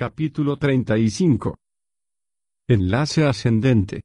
Capítulo 35 Enlace ascendente.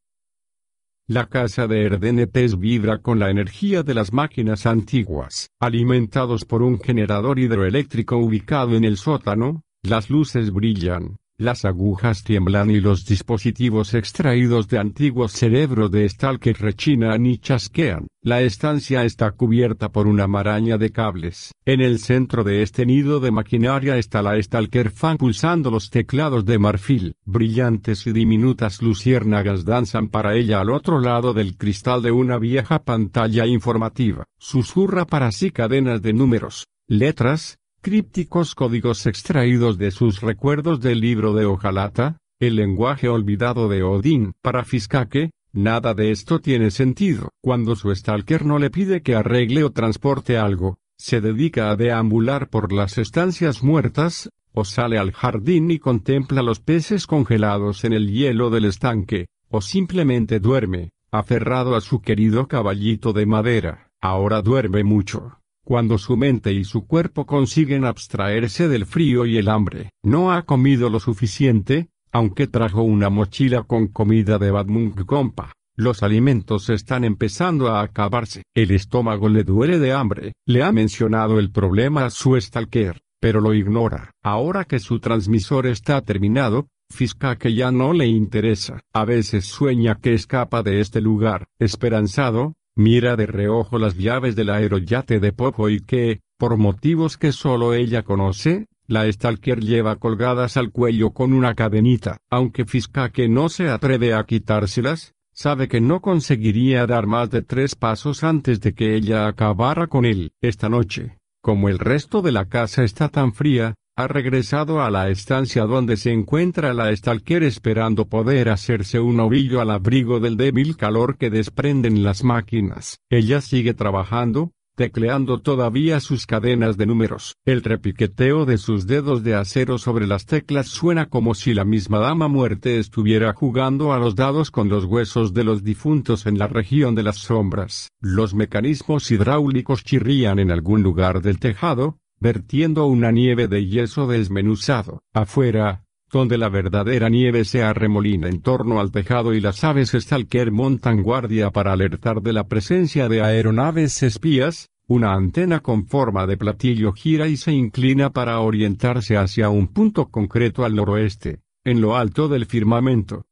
La casa de Erdenetes vibra con la energía de las máquinas antiguas, alimentados por un generador hidroeléctrico ubicado en el sótano, las luces brillan, las agujas tiemblan y los dispositivos extraídos de antiguos cerebros de Stalker rechinan y chasquean. La estancia está cubierta por una maraña de cables. En el centro de este nido de maquinaria está la Stalker fan pulsando los teclados de marfil. Brillantes y diminutas luciérnagas danzan para ella al otro lado del cristal de una vieja pantalla informativa. Susurra para sí cadenas de números, letras, crípticos códigos extraídos de sus recuerdos del libro de Ojalata, el lenguaje olvidado de Odín. Para Fiskake, nada de esto tiene sentido. Cuando su stalker no le pide que arregle o transporte algo, se dedica a deambular por las estancias muertas, o sale al jardín y contempla los peces congelados en el hielo del estanque, o simplemente duerme, aferrado a su querido caballito de madera. Ahora duerme mucho cuando su mente y su cuerpo consiguen abstraerse del frío y el hambre. No ha comido lo suficiente, aunque trajo una mochila con comida de Badmunk Compa. Los alimentos están empezando a acabarse. El estómago le duele de hambre. Le ha mencionado el problema a su stalker, pero lo ignora. Ahora que su transmisor está terminado, Fisca que ya no le interesa. A veces sueña que escapa de este lugar, esperanzado, Mira de reojo las llaves del aeroyate de Popo y que, por motivos que solo ella conoce, la Stalker lleva colgadas al cuello con una cadenita. Aunque que no se atreve a quitárselas, sabe que no conseguiría dar más de tres pasos antes de que ella acabara con él. Esta noche, como el resto de la casa está tan fría, ha regresado a la estancia donde se encuentra la Stalker esperando poder hacerse un ovillo al abrigo del débil calor que desprenden las máquinas. Ella sigue trabajando, tecleando todavía sus cadenas de números. El repiqueteo de sus dedos de acero sobre las teclas suena como si la misma dama muerte estuviera jugando a los dados con los huesos de los difuntos en la región de las sombras. Los mecanismos hidráulicos chirrían en algún lugar del tejado, vertiendo una nieve de yeso desmenuzado. Afuera, donde la verdadera nieve se arremolina en torno al tejado y las aves stalker montan guardia para alertar de la presencia de aeronaves espías, una antena con forma de platillo gira y se inclina para orientarse hacia un punto concreto al noroeste, en lo alto del firmamento.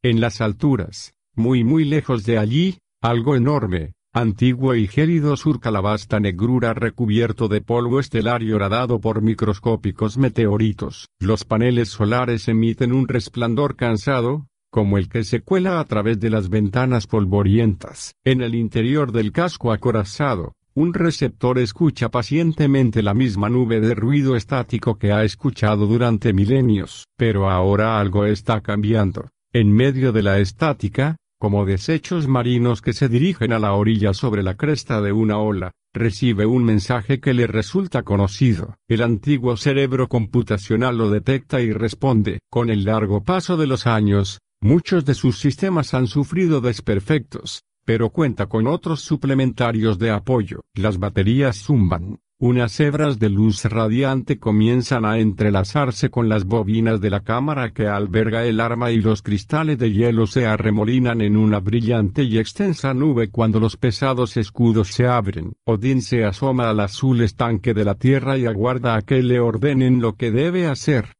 En las alturas, muy muy lejos de allí, algo enorme, Antiguo y gélido surca la vasta negrura recubierto de polvo estelar y horadado por microscópicos meteoritos. Los paneles solares emiten un resplandor cansado, como el que se cuela a través de las ventanas polvorientas. En el interior del casco acorazado, un receptor escucha pacientemente la misma nube de ruido estático que ha escuchado durante milenios. Pero ahora algo está cambiando. En medio de la estática, como desechos marinos que se dirigen a la orilla sobre la cresta de una ola, recibe un mensaje que le resulta conocido. El antiguo cerebro computacional lo detecta y responde. Con el largo paso de los años, muchos de sus sistemas han sufrido desperfectos, pero cuenta con otros suplementarios de apoyo. Las baterías zumban, unas hebras de luz radiante comienzan a entrelazarse con las bobinas de la cámara que alberga el arma y los cristales de hielo se arremolinan en una brillante y extensa nube cuando los pesados escudos se abren. Odín se asoma al azul estanque de la tierra y aguarda a que le ordenen lo que debe hacer.